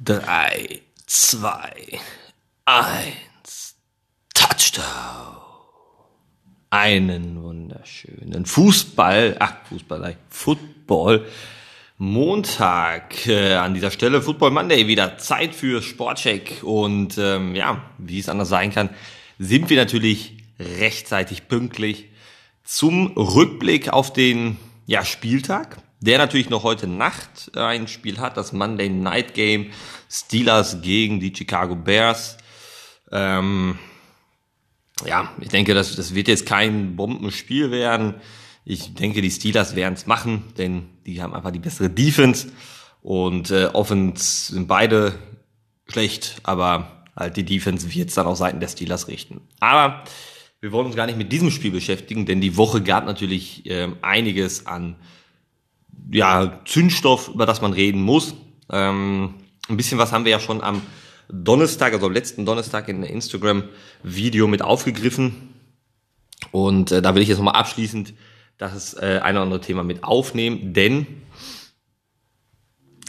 3, 2, 1, Touchdown. Einen wunderschönen Fußball, ach Fußball, Football. Montag äh, an dieser Stelle Football Monday wieder Zeit für Sportcheck und ähm, ja, wie es anders sein kann, sind wir natürlich rechtzeitig pünktlich zum Rückblick auf den ja, Spieltag der natürlich noch heute Nacht ein Spiel hat, das Monday Night Game Steelers gegen die Chicago Bears. Ähm, ja, ich denke, das, das wird jetzt kein Bombenspiel werden. Ich denke, die Steelers werden es machen, denn die haben einfach die bessere Defense und äh, Offense sind beide schlecht, aber halt die Defense wird es dann auf Seiten der Steelers richten. Aber wir wollen uns gar nicht mit diesem Spiel beschäftigen, denn die Woche gab natürlich äh, einiges an ja, Zündstoff, über das man reden muss. Ähm, ein bisschen was haben wir ja schon am Donnerstag, also am letzten Donnerstag in Instagram-Video mit aufgegriffen. Und äh, da will ich jetzt nochmal abschließend das äh, eine oder andere Thema mit aufnehmen, denn,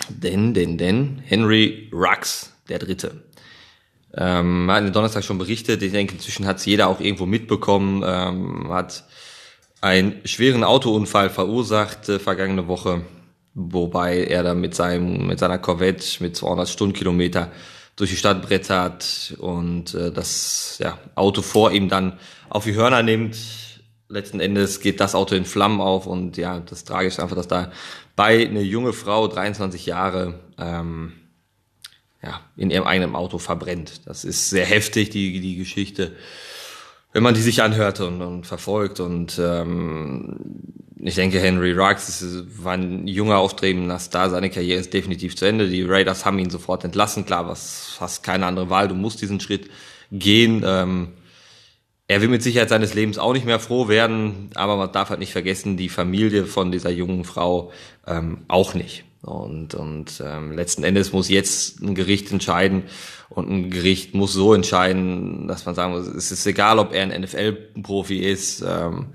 denn, denn, denn, Henry Rux, der Dritte. Ähm, hat den Donnerstag schon berichtet, ich denke, inzwischen hat es jeder auch irgendwo mitbekommen, ähm, hat einen schweren Autounfall verursacht äh, vergangene Woche, wobei er dann mit seinem mit seiner Corvette mit 200 Stundenkilometer durch die Stadt brettert und äh, das ja, Auto vor ihm dann auf die Hörner nimmt. Letzten Endes geht das Auto in Flammen auf und ja, das Tragische ist einfach, dass da bei eine junge Frau, 23 Jahre, ähm, ja, in ihrem eigenen Auto verbrennt. Das ist sehr heftig, die, die Geschichte wenn man die sich anhört und, und verfolgt. Und ähm, ich denke, Henry Ruggs war ein junger, aufstrebender Star. Seine Karriere ist definitiv zu Ende. Die Raiders haben ihn sofort entlassen. Klar, was fast keine andere Wahl. Du musst diesen Schritt gehen. Ähm, er will mit Sicherheit seines Lebens auch nicht mehr froh werden, aber man darf halt nicht vergessen, die Familie von dieser jungen Frau ähm, auch nicht. Und, und ähm, letzten Endes muss jetzt ein Gericht entscheiden und ein Gericht muss so entscheiden, dass man sagen muss, es ist egal, ob er ein NFL-Profi ist. Ähm,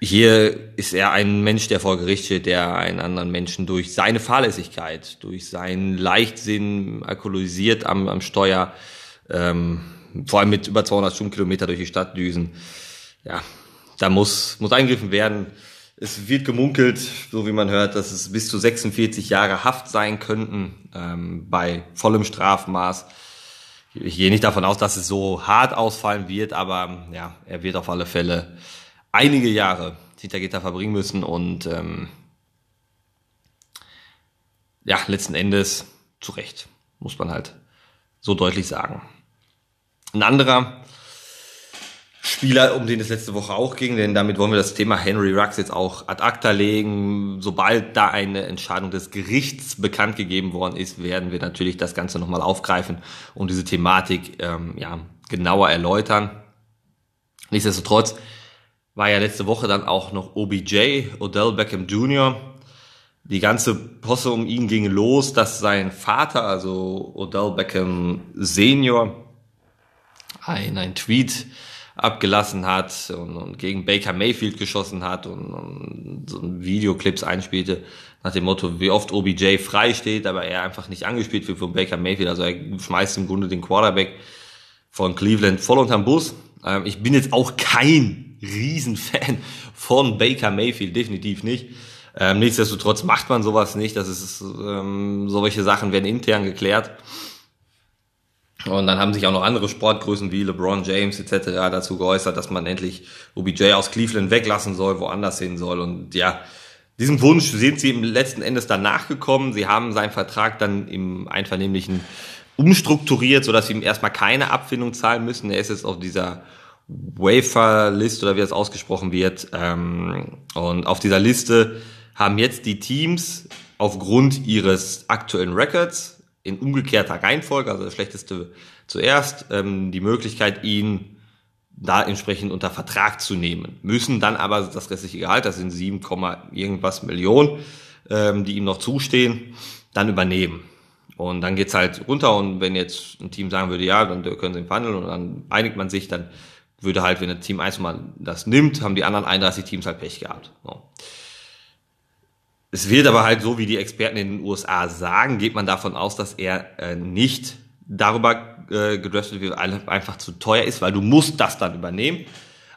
hier ist er ein Mensch, der vor Gericht steht, der einen anderen Menschen durch seine Fahrlässigkeit, durch seinen Leichtsinn alkoholisiert am, am Steuer, ähm, vor allem mit über 200 Stundenkilometer durch die Stadt düsen. Ja, da muss, muss eingegriffen werden. Es wird gemunkelt, so wie man hört, dass es bis zu 46 Jahre Haft sein könnten ähm, bei vollem Strafmaß. Ich gehe nicht davon aus, dass es so hart ausfallen wird, aber ja, er wird auf alle Fälle einige Jahre hinter Gitter verbringen müssen und ähm, ja, letzten Endes zu Recht, muss man halt so deutlich sagen. Ein anderer Spieler, um den es letzte Woche auch ging, denn damit wollen wir das Thema Henry Rux jetzt auch ad acta legen. Sobald da eine Entscheidung des Gerichts bekannt gegeben worden ist, werden wir natürlich das Ganze nochmal aufgreifen und diese Thematik ähm, ja, genauer erläutern. Nichtsdestotrotz war ja letzte Woche dann auch noch OBJ, Odell Beckham Jr. Die ganze Posse um ihn ging los, dass sein Vater, also Odell Beckham Senior, ein, ein Tweet abgelassen hat und, und gegen Baker Mayfield geschossen hat und, und so Videoclips einspielte nach dem Motto, wie oft OBJ frei steht, aber er einfach nicht angespielt wird von Baker Mayfield. Also er schmeißt im Grunde den Quarterback von Cleveland voll unterm Bus. Ähm, ich bin jetzt auch kein Riesenfan von Baker Mayfield, definitiv nicht. Ähm, nichtsdestotrotz macht man sowas nicht. Das ist ähm, solche Sachen werden intern geklärt. Und dann haben sich auch noch andere Sportgrößen wie LeBron James etc. dazu geäußert, dass man endlich OBJ aus Cleveland weglassen soll, woanders hin soll. Und ja, diesem Wunsch sind sie im letzten Endes dann nachgekommen. Sie haben seinen Vertrag dann im Einvernehmlichen umstrukturiert, sodass sie ihm erstmal keine Abfindung zahlen müssen. Er ist jetzt auf dieser Wafer-List oder wie das ausgesprochen wird. Ähm, und auf dieser Liste haben jetzt die Teams aufgrund ihres aktuellen Records in umgekehrter Reihenfolge, also das Schlechteste zuerst, ähm, die Möglichkeit, ihn da entsprechend unter Vertrag zu nehmen. Müssen dann aber das restliche Gehalt, das sind 7, irgendwas Millionen, ähm, die ihm noch zustehen, dann übernehmen. Und dann geht's halt runter und wenn jetzt ein Team sagen würde, ja, dann können sie ihn verhandeln und dann einigt man sich, dann würde halt, wenn ein Team eins mal das nimmt, haben die anderen 31 Teams halt Pech gehabt. So. Es wird aber halt so, wie die Experten in den USA sagen, geht man davon aus, dass er äh, nicht darüber äh, gedraftet wird, einfach zu teuer ist, weil du musst das dann übernehmen.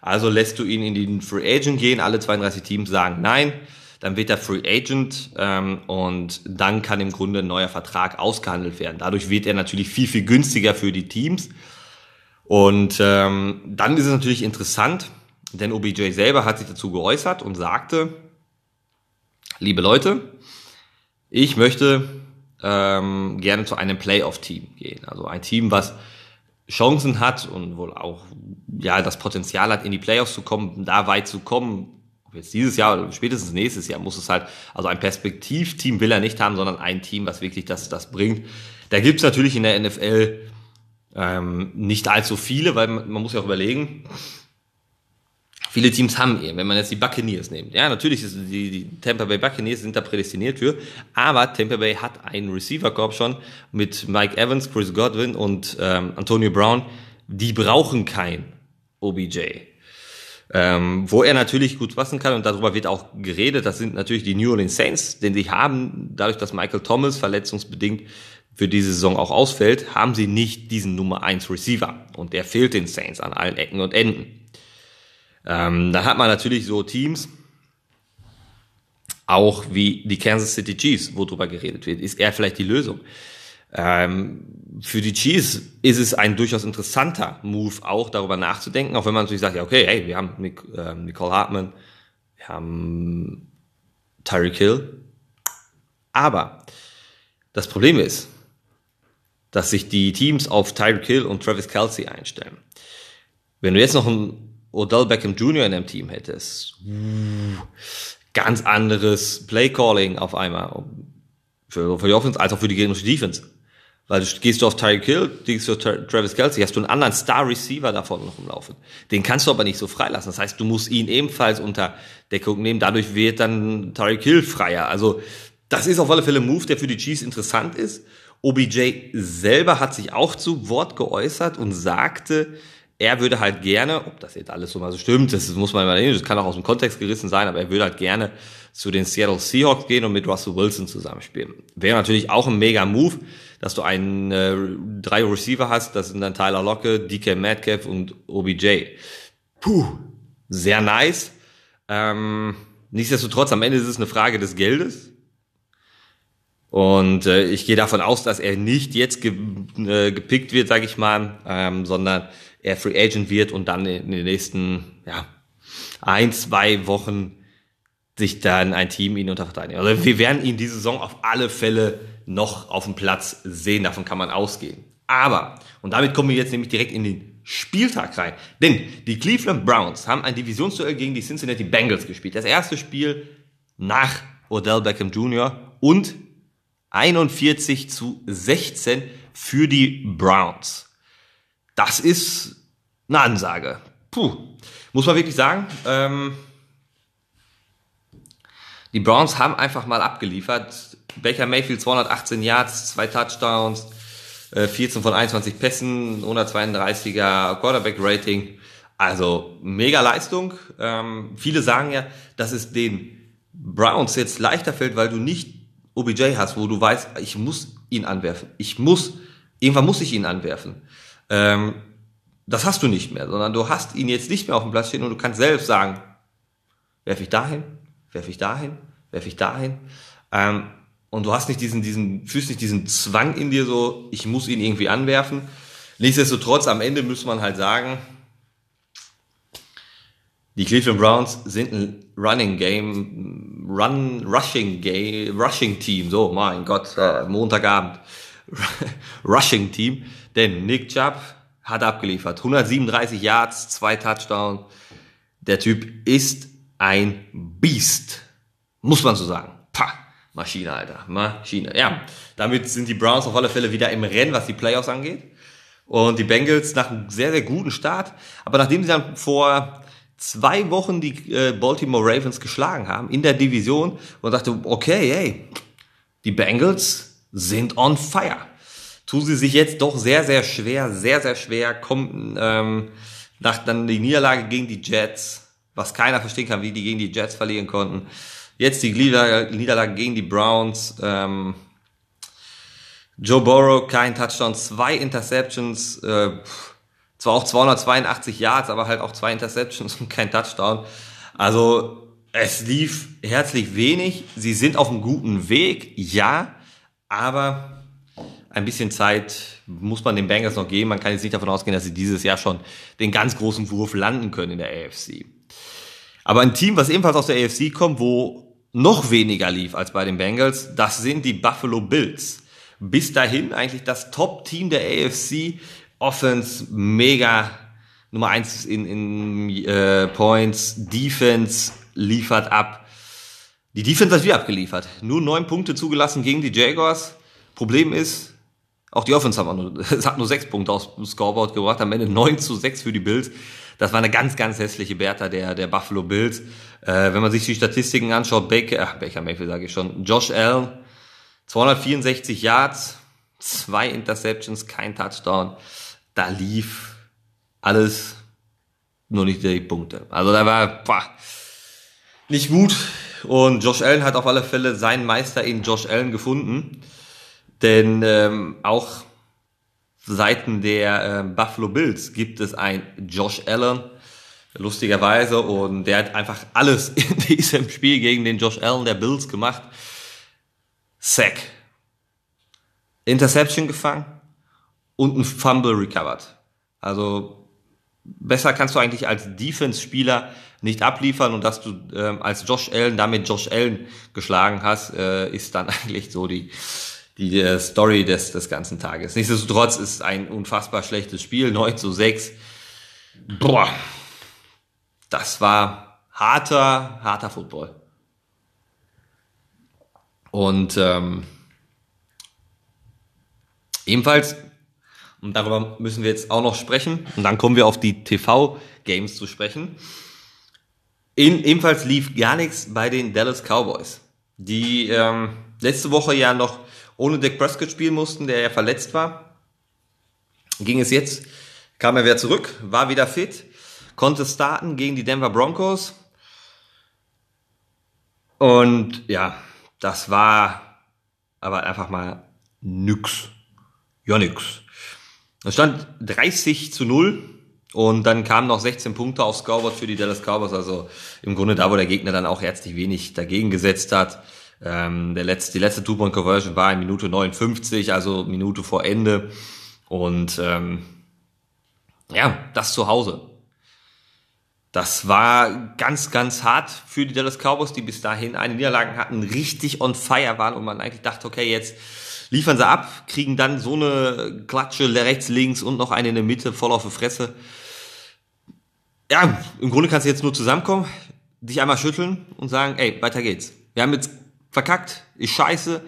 Also lässt du ihn in den Free Agent gehen, alle 32 Teams sagen nein, dann wird er Free Agent ähm, und dann kann im Grunde ein neuer Vertrag ausgehandelt werden. Dadurch wird er natürlich viel, viel günstiger für die Teams. Und ähm, dann ist es natürlich interessant, denn OBJ selber hat sich dazu geäußert und sagte, liebe Leute, ich möchte ähm, gerne zu einem Playoff-Team gehen. Also ein Team, was Chancen hat und wohl auch ja das Potenzial hat, in die Playoffs zu kommen, da weit zu kommen. Ob jetzt dieses Jahr oder spätestens nächstes Jahr muss es halt, also ein Perspektivteam will er nicht haben, sondern ein Team, was wirklich das, das bringt. Da gibt's natürlich in der NFL ähm, nicht allzu viele, weil man, man muss ja auch überlegen, viele Teams haben eben, wenn man jetzt die Buccaneers nimmt. Ja, natürlich ist die, die Tampa Bay Buccaneers sind da prädestiniert für, aber Tampa Bay hat einen Receiver-Korb schon mit Mike Evans, Chris Godwin und ähm, Antonio Brown. Die brauchen kein OBJ. Ähm, wo er natürlich gut passen kann und darüber wird auch geredet, das sind natürlich die New Orleans Saints, denn sie haben, dadurch, dass Michael Thomas verletzungsbedingt für diese Saison auch ausfällt, haben sie nicht diesen Nummer 1 Receiver und der fehlt den Saints an allen Ecken und Enden. Ähm, dann hat man natürlich so Teams, auch wie die Kansas City Chiefs, wo drüber geredet wird. Ist er vielleicht die Lösung? Ähm, für die Chiefs ist es ein durchaus interessanter Move, auch darüber nachzudenken, auch wenn man natürlich sagt, ja, okay, hey, wir haben Nic äh, Nicole Hartman, wir haben Tyreek Hill. Aber das Problem ist, dass sich die Teams auf Tyreek Hill und Travis Kelsey einstellen. Wenn du jetzt noch einen Odell Beckham Jr. in dem Team hättest, ganz anderes Playcalling auf einmal. Für, für die Offense als auch für die gegnerische Defense. Weil du gehst du auf Tyreek Hill, gehst du auf Travis Kelsey, hast du einen anderen Star Receiver davon noch umlaufen. Den kannst du aber nicht so freilassen. Das heißt, du musst ihn ebenfalls unter Deckung nehmen. Dadurch wird dann Tyreek Hill freier. Also, das ist auf alle Fälle ein Move, der für die Chiefs interessant ist. OBJ selber hat sich auch zu Wort geäußert und sagte, er würde halt gerne, ob das jetzt alles so mal so stimmt, das muss man mal das kann auch aus dem Kontext gerissen sein, aber er würde halt gerne zu den Seattle Seahawks gehen und mit Russell Wilson zusammenspielen. Wäre natürlich auch ein mega Move, dass du einen äh, drei Receiver hast, das sind dann Tyler Locke, DK Metcalf und OBJ. Puh, sehr nice. Ähm, nichtsdestotrotz, am Ende ist es eine Frage des Geldes. Und äh, ich gehe davon aus, dass er nicht jetzt ge äh, gepickt wird, sage ich mal, ähm, sondern er Free Agent wird und dann in den nächsten ja, ein, zwei Wochen sich dann ein Team ihn unter Verteidigung. Also wir werden ihn diese Saison auf alle Fälle noch auf dem Platz sehen, davon kann man ausgehen. Aber, und damit kommen wir jetzt nämlich direkt in den Spieltag rein. Denn die Cleveland Browns haben ein Divisionsduell gegen die Cincinnati Bengals gespielt. Das erste Spiel nach Odell Beckham Jr. und 41 zu 16 für die Browns. Das ist eine Ansage. Puh, muss man wirklich sagen. Ähm, die Browns haben einfach mal abgeliefert. Baker Mayfield 218 Yards, zwei Touchdowns, 14 äh, von 21 Pässen, 132er Quarterback Rating. Also mega Leistung. Ähm, viele sagen ja, dass es den Browns jetzt leichter fällt, weil du nicht OBJ hast, wo du weißt, ich muss ihn anwerfen. Ich muss, irgendwann muss ich ihn anwerfen. Ähm, das hast du nicht mehr, sondern du hast ihn jetzt nicht mehr auf dem Platz stehen und du kannst selbst sagen, werfe ich dahin, werfe ich dahin, werfe ich dahin. Ähm, und du hast nicht diesen, diesen, fühlst nicht diesen Zwang in dir so, ich muss ihn irgendwie anwerfen. Nichtsdestotrotz, am Ende muss man halt sagen, die Cleveland Browns sind ein Running Game, Run, Rushing Game, Rushing Team, so, mein Gott, äh, Montagabend. Rushing Team, denn Nick Chubb hat abgeliefert. 137 Yards, zwei Touchdowns. Der Typ ist ein Beast. Muss man so sagen. Pah, Maschine, Alter. Maschine. Ja, damit sind die Browns auf alle Fälle wieder im Rennen, was die Playoffs angeht. Und die Bengals nach einem sehr, sehr guten Start. Aber nachdem sie dann vor zwei Wochen die äh, Baltimore Ravens geschlagen haben in der Division und dachte, okay, hey, die Bengals sind on fire tun sie sich jetzt doch sehr, sehr schwer, sehr, sehr schwer, kommen ähm, nach dann die Niederlage gegen die Jets, was keiner verstehen kann, wie die gegen die Jets verlieren konnten. Jetzt die Niederlage gegen die Browns. Ähm, Joe Burrow, kein Touchdown, zwei Interceptions, äh, zwar auch 282 Yards, aber halt auch zwei Interceptions und kein Touchdown. Also es lief herzlich wenig. Sie sind auf einem guten Weg, ja, aber ein bisschen Zeit muss man den Bengals noch geben. Man kann jetzt nicht davon ausgehen, dass sie dieses Jahr schon den ganz großen Wurf landen können in der AFC. Aber ein Team, was ebenfalls aus der AFC kommt, wo noch weniger lief als bei den Bengals, das sind die Buffalo Bills. Bis dahin eigentlich das Top-Team der AFC. Offense mega Nummer eins in, in äh, Points, Defense liefert ab. Die Defense hat wieder abgeliefert. Nur neun Punkte zugelassen gegen die Jaguars. Problem ist, auch die Offense haben nur, hat nur sechs Punkte dem Scoreboard gebracht, am Ende 9 zu 6 für die Bills. Das war eine ganz, ganz hässliche Bertha der, der Buffalo Bills. Äh, wenn man sich die Statistiken anschaut, Baker, ach, Baker Mayfield sage ich schon, Josh Allen, 264 Yards, zwei Interceptions, kein Touchdown. Da lief alles nur nicht die Punkte. Also da war boah, nicht gut. Und Josh Allen hat auf alle Fälle seinen Meister in Josh Allen gefunden. Denn ähm, auch Seiten der äh, Buffalo Bills gibt es ein Josh Allen, lustigerweise, und der hat einfach alles in diesem Spiel gegen den Josh Allen der Bills gemacht. Sack, Interception gefangen und ein Fumble recovered. Also besser kannst du eigentlich als Defense-Spieler nicht abliefern und dass du ähm, als Josh Allen damit Josh Allen geschlagen hast, äh, ist dann eigentlich so die die äh, Story des, des ganzen Tages. Nichtsdestotrotz ist ein unfassbar schlechtes Spiel, 9 zu 6. Boah, das war harter, harter Football. Und ähm, ebenfalls, und darüber müssen wir jetzt auch noch sprechen, und dann kommen wir auf die TV-Games zu sprechen. In, ebenfalls lief gar nichts bei den Dallas Cowboys, die ähm, letzte Woche ja noch ohne Dak Prescott spielen mussten, der ja verletzt war. Ging es jetzt, kam er wieder zurück, war wieder fit, konnte starten gegen die Denver Broncos. Und ja, das war aber einfach mal nix. Ja, nix. Es stand 30 zu 0 und dann kamen noch 16 Punkte aufs Scoreboard für die Dallas Cowboys. Also im Grunde da, wo der Gegner dann auch herzlich wenig dagegen gesetzt hat. Ähm, der letzte, die letzte Two-Point-Conversion war in Minute 59, also Minute vor Ende. Und ähm, ja, das zu Hause. Das war ganz, ganz hart für die Dallas Cowboys, die bis dahin eine Niederlage hatten, richtig on fire waren und man eigentlich dachte, okay, jetzt liefern sie ab, kriegen dann so eine Klatsche rechts, links und noch eine in der Mitte voll auf die Fresse. Ja, im Grunde kannst du jetzt nur zusammenkommen, dich einmal schütteln und sagen, ey, weiter geht's. Wir haben jetzt verkackt, ist scheiße,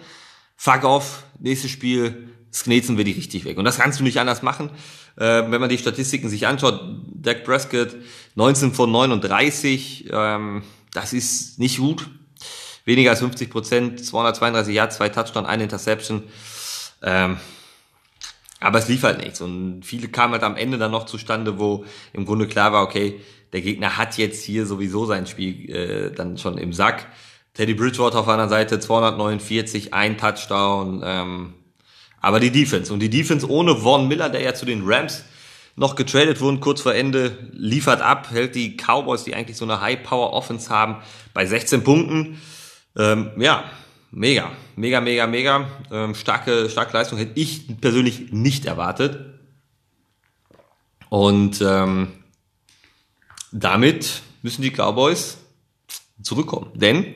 fuck off, nächstes Spiel, sknetzen wir die richtig weg. Und das kannst du nicht anders machen. Äh, wenn man die Statistiken sich anschaut, Dak Prescott 19 von 39, ähm, das ist nicht gut. Weniger als 50 Prozent, 232 Yards, zwei Touchdown, eine Interception. Ähm, aber es lief halt nichts. Und viele kamen halt am Ende dann noch zustande, wo im Grunde klar war, okay, der Gegner hat jetzt hier sowieso sein Spiel äh, dann schon im Sack. Teddy Bridgewater auf einer Seite 249, ein Touchdown. Ähm, aber die Defense und die Defense ohne Vaughn Miller, der ja zu den Rams noch getradet wurden, kurz vor Ende, liefert ab, hält die Cowboys, die eigentlich so eine High-Power-Offense haben, bei 16 Punkten. Ähm, ja, mega, mega, mega, mega. Ähm, starke, starke Leistung hätte ich persönlich nicht erwartet. Und ähm, damit müssen die Cowboys zurückkommen. Denn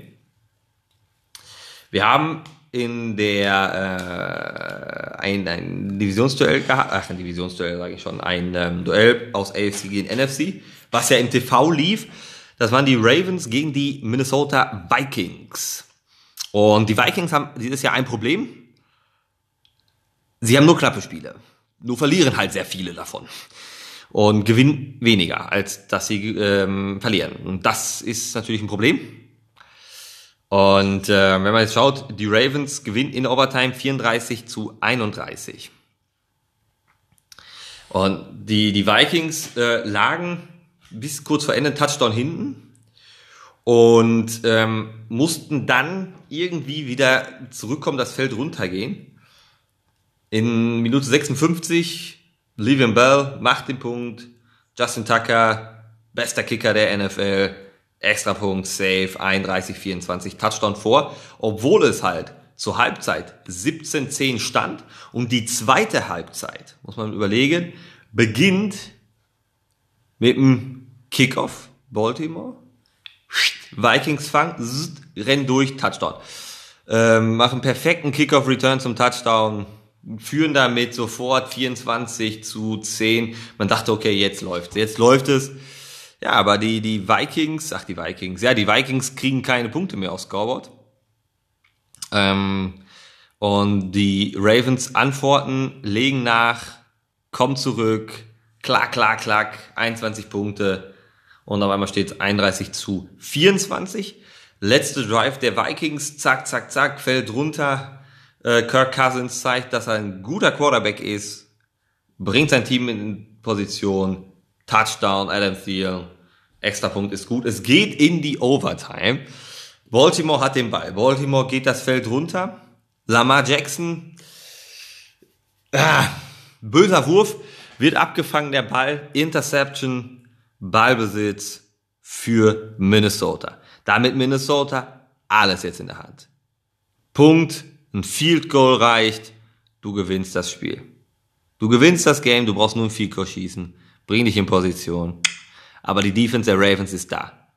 wir haben in der äh, ein, ein Divisionsduell gehabt, ach ein Divisionsduell sage ich schon, ein ähm, Duell aus AFC gegen NFC, was ja im TV lief. Das waren die Ravens gegen die Minnesota Vikings. Und die Vikings haben dieses Jahr ein Problem. Sie haben nur knappe Spiele. Nur verlieren halt sehr viele davon. Und gewinnen weniger, als dass sie ähm, verlieren. Und das ist natürlich ein Problem. Und äh, wenn man jetzt schaut, die Ravens gewinnen in Overtime 34 zu 31. Und die, die Vikings äh, lagen bis kurz vor Ende Touchdown hinten. und ähm, mussten dann irgendwie wieder zurückkommen, das Feld runtergehen. In Minute 56, Le'Veon Bell macht den Punkt, Justin Tucker, bester Kicker der NFL, Extrapunkt, Save, 31, 24, Touchdown vor, obwohl es halt zur Halbzeit 17-10 stand und die zweite Halbzeit, muss man überlegen, beginnt mit dem Kickoff Baltimore Vikings fangen, rennen durch, Touchdown. Ähm, machen perfekten Kickoff-Return zum Touchdown, führen damit sofort 24 zu 10. Man dachte, okay, jetzt läuft jetzt läuft es. Ja, aber die, die Vikings, ach die Vikings, ja, die Vikings kriegen keine Punkte mehr aufs Scoreboard. Ähm, und die Ravens antworten, legen nach, kommen zurück, klack, klack, klack, 21 Punkte, und auf einmal steht es 31 zu 24. Letzte Drive der Vikings, zack, zack, zack, fällt runter. Äh, Kirk Cousins zeigt, dass er ein guter Quarterback ist, bringt sein Team in Position, Touchdown, Adam Thiel, extra Punkt ist gut. Es geht in die Overtime. Baltimore hat den Ball. Baltimore geht das Feld runter. Lamar Jackson, ah, böser Wurf, wird abgefangen, der Ball, Interception, Ballbesitz für Minnesota. Damit Minnesota alles jetzt in der Hand. Punkt, ein Field Goal reicht, du gewinnst das Spiel. Du gewinnst das Game, du brauchst nur ein Field Goal schießen, bring dich in Position. Aber die Defense der Ravens ist da.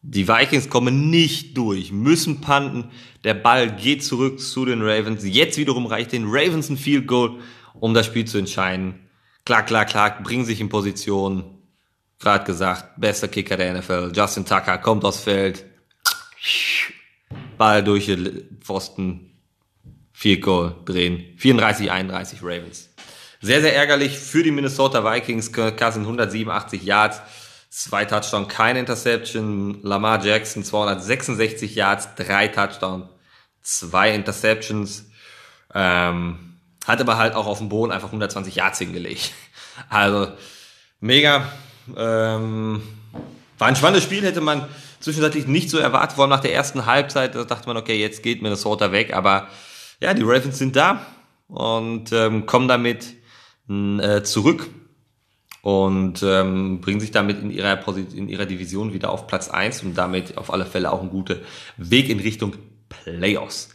Die Vikings kommen nicht durch, müssen panten. Der Ball geht zurück zu den Ravens. Jetzt wiederum reicht den Ravens ein Field Goal, um das Spiel zu entscheiden. Klar, klar, klar, bringen sich in Position gerade gesagt, bester Kicker der NFL, Justin Tucker kommt aufs Feld, Ball durch den Pfosten, Field Goal drehen, 34, 31 Ravens. Sehr, sehr ärgerlich für die Minnesota Vikings, Cousins 187 Yards, zwei Touchdown, keine Interception, Lamar Jackson 266 Yards, drei Touchdown, zwei Interceptions, ähm, hat aber halt auch auf dem Boden einfach 120 Yards hingelegt. Also mega, ähm, war ein spannendes Spiel, hätte man zwischenzeitlich nicht so erwartet, vor allem nach der ersten Halbzeit, da dachte man, okay, jetzt geht Minnesota weg, aber ja, die Ravens sind da und ähm, kommen damit äh, zurück und ähm, bringen sich damit in ihrer, in ihrer Division wieder auf Platz eins und damit auf alle Fälle auch ein guter Weg in Richtung Playoffs.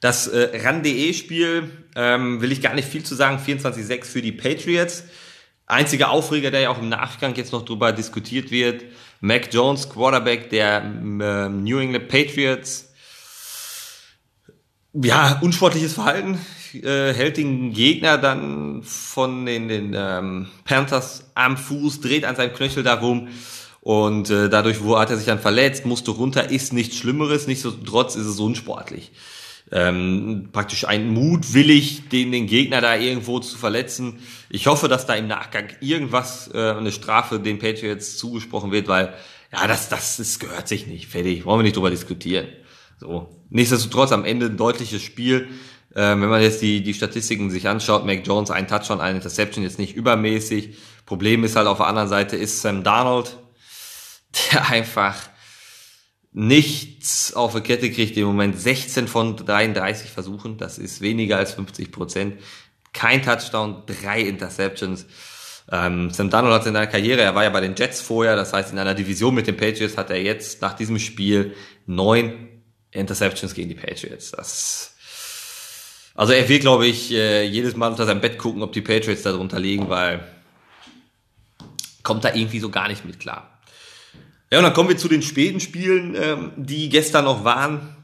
Das äh, RAN.de-Spiel ähm, will ich gar nicht viel zu sagen, 24-6 für die Patriots. Einziger Aufreger, der ja auch im Nachgang jetzt noch drüber diskutiert wird, Mac Jones, Quarterback der äh, New England Patriots. Ja, unsportliches Verhalten, äh, hält den Gegner dann von den, den ähm, Panthers am Fuß, dreht an seinem Knöchel darum und äh, dadurch wo hat er sich dann verletzt, musste runter, ist nichts Schlimmeres, nichtsdestotrotz ist es unsportlich ähm, praktisch ein mutwillig, den, den Gegner da irgendwo zu verletzen. Ich hoffe, dass da im Nachgang irgendwas, äh, eine Strafe den Patriots zugesprochen wird, weil ja, das, das, das gehört sich nicht. Fertig. Wollen wir nicht drüber diskutieren. So. Nichtsdestotrotz am Ende ein deutliches Spiel. Ähm, wenn man jetzt die, die Statistiken sich anschaut, Mac Jones, ein Touchdown, eine Interception, jetzt nicht übermäßig. Problem ist halt auf der anderen Seite ist Sam Darnold, der einfach nichts auf der Kette kriegt im Moment 16 von 33 Versuchen, das ist weniger als 50 Prozent. Kein Touchdown, drei Interceptions. Ähm, Sam Darnold hat in seiner Karriere, er war ja bei den Jets vorher, das heißt in einer Division mit den Patriots hat er jetzt nach diesem Spiel neun Interceptions gegen die Patriots. Das also er will, glaube ich, äh, jedes Mal unter seinem Bett gucken, ob die Patriots da drunter liegen, weil kommt da irgendwie so gar nicht mit klar. Ja, und dann kommen wir zu den späten Spielen, ähm, die gestern noch waren.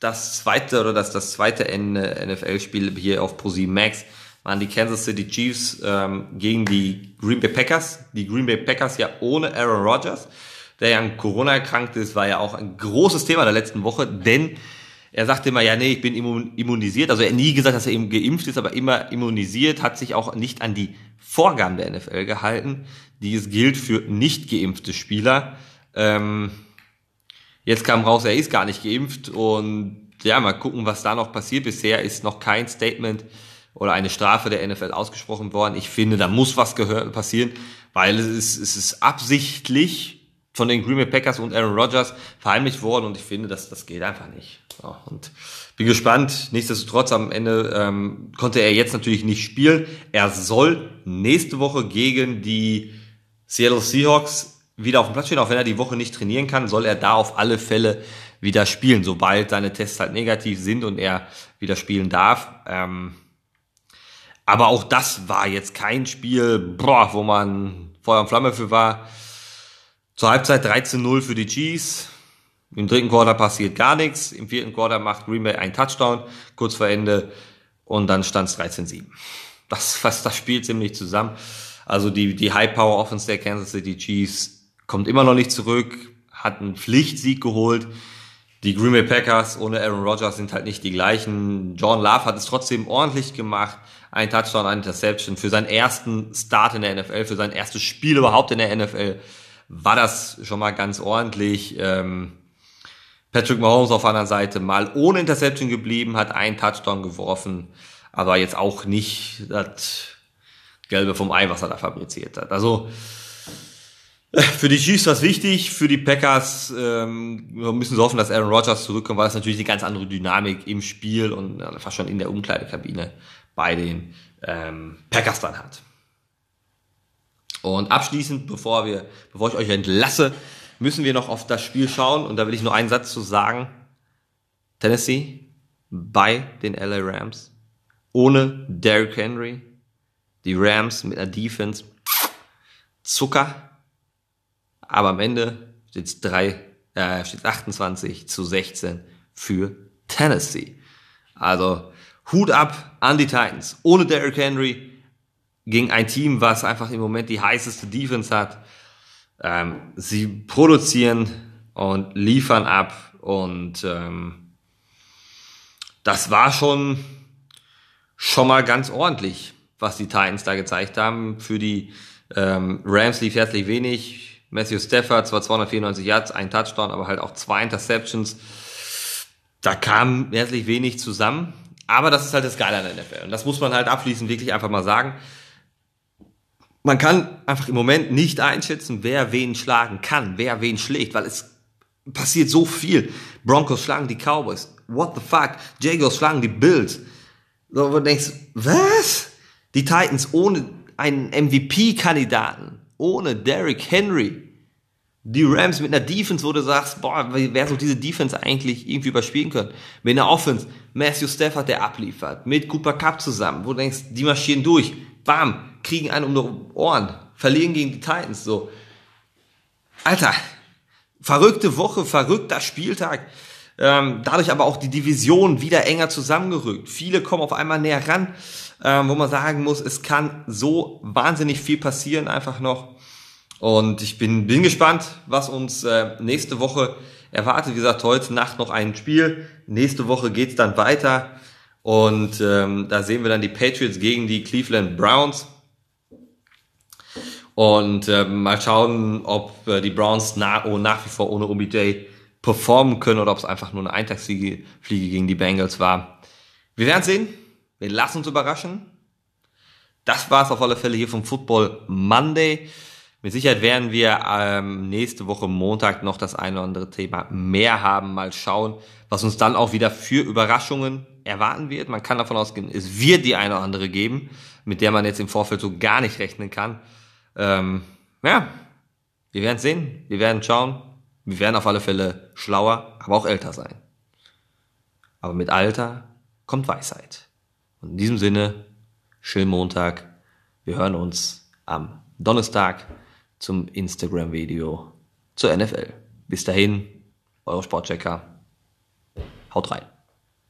Das zweite oder das, das zweite NFL-Spiel hier auf Pro7 Max waren die Kansas City Chiefs ähm, gegen die Green Bay Packers. Die Green Bay Packers ja ohne Aaron Rodgers, der ja an Corona erkrankt ist, war ja auch ein großes Thema der letzten Woche, denn er sagte immer, ja, nee, ich bin immunisiert. Also er hat nie gesagt, dass er eben geimpft ist, aber immer immunisiert, hat sich auch nicht an die Vorgaben der NFL gehalten, die es gilt für nicht geimpfte Spieler. Ähm, jetzt kam raus, er ist gar nicht geimpft und ja, mal gucken, was da noch passiert. Bisher ist noch kein Statement oder eine Strafe der NFL ausgesprochen worden. Ich finde, da muss was passieren, weil es ist, es ist absichtlich von den Green Bay Packers und Aaron Rodgers verheimlicht worden und ich finde, dass das geht einfach nicht. Ja, und bin gespannt. Nichtsdestotrotz am Ende ähm, konnte er jetzt natürlich nicht spielen. Er soll nächste Woche gegen die Seattle Seahawks wieder auf dem Platz stehen, auch wenn er die Woche nicht trainieren kann, soll er da auf alle Fälle wieder spielen, sobald seine Tests halt negativ sind und er wieder spielen darf. Ähm, aber auch das war jetzt kein Spiel, boah, wo man Feuer und Flamme für war. Zur Halbzeit 13-0 für die Chiefs. Im dritten Quarter passiert gar nichts. Im vierten Quarter macht Green Bay einen Touchdown, kurz vor Ende. Und dann stand es 13-7. Das fasst das Spiel ziemlich zusammen. Also die, die High-Power Offense der Kansas City Chiefs kommt immer noch nicht zurück, hat einen Pflichtsieg geholt. Die Green Bay Packers ohne Aaron Rodgers sind halt nicht die gleichen. John Love hat es trotzdem ordentlich gemacht. Ein Touchdown, ein Interception für seinen ersten Start in der NFL, für sein erstes Spiel überhaupt in der NFL war das schon mal ganz ordentlich. Ähm, Patrick Mahomes auf einer Seite mal ohne Interception geblieben, hat einen Touchdown geworfen, aber jetzt auch nicht das Gelbe vom Ei, was er da fabriziert hat. Also für die Chiefs war es wichtig, für die Packers ähm, müssen sie hoffen, dass Aaron Rodgers zurückkommt, weil es natürlich eine ganz andere Dynamik im Spiel und äh, fast schon in der Umkleidekabine bei den ähm, Packers dann hat. Und abschließend, bevor wir, bevor ich euch entlasse, müssen wir noch auf das Spiel schauen und da will ich nur einen Satz zu sagen. Tennessee bei den LA Rams ohne Derrick Henry, die Rams mit einer Defense Zucker aber am Ende steht es äh, steht 28 zu 16 für Tennessee. Also Hut ab an die Titans. Ohne Derrick Henry gegen ein Team, was einfach im Moment die heißeste Defense hat. Ähm, sie produzieren und liefern ab und ähm, das war schon schon mal ganz ordentlich, was die Titans da gezeigt haben. Für die ähm, Rams lief herzlich wenig. Matthew Stafford, zwar 294 Yards, ein Touchdown, aber halt auch zwei Interceptions. Da kam herzlich wenig zusammen. Aber das ist halt das Geile an der NFL. Und das muss man halt abschließend wirklich einfach mal sagen. Man kann einfach im Moment nicht einschätzen, wer wen schlagen kann, wer wen schlägt, weil es passiert so viel. Broncos schlagen die Cowboys. What the fuck? Jaguars schlagen die Bills. So, wo du denkst, was? Die Titans ohne einen MVP-Kandidaten ohne Derrick Henry. Die Rams mit einer Defense, wo du sagst, boah, wer so diese Defense eigentlich irgendwie überspielen können. Mit einer Offense, Matthew Stafford, der abliefert, mit Cooper Cup zusammen, wo du denkst, die marschieren durch, bam, kriegen einen um die Ohren, verlieren gegen die Titans, so. Alter, verrückte Woche, verrückter Spieltag. Ähm, dadurch aber auch die Division wieder enger zusammengerückt. Viele kommen auf einmal näher ran ähm, wo man sagen muss, es kann so wahnsinnig viel passieren einfach noch. Und ich bin, bin gespannt, was uns äh, nächste Woche erwartet. Wie gesagt, heute Nacht noch ein Spiel. Nächste Woche geht's dann weiter. Und ähm, da sehen wir dann die Patriots gegen die Cleveland Browns. Und äh, mal schauen, ob äh, die Browns nach, oh, nach wie vor ohne OBJ performen können oder ob es einfach nur eine Eintagsfliege gegen die Bengals war. Wir werden sehen. Wir lassen uns überraschen. Das war es auf alle Fälle hier vom Football Monday. Mit Sicherheit werden wir ähm, nächste Woche Montag noch das eine oder andere Thema mehr haben. Mal schauen, was uns dann auch wieder für Überraschungen erwarten wird. Man kann davon ausgehen, es wird die eine oder andere geben, mit der man jetzt im Vorfeld so gar nicht rechnen kann. Ähm, ja, wir werden sehen, wir werden schauen. Wir werden auf alle Fälle schlauer, aber auch älter sein. Aber mit Alter kommt Weisheit. Und in diesem Sinne, schönen Montag. Wir hören uns am Donnerstag zum Instagram-Video zur NFL. Bis dahin, eure Sportchecker. Haut rein.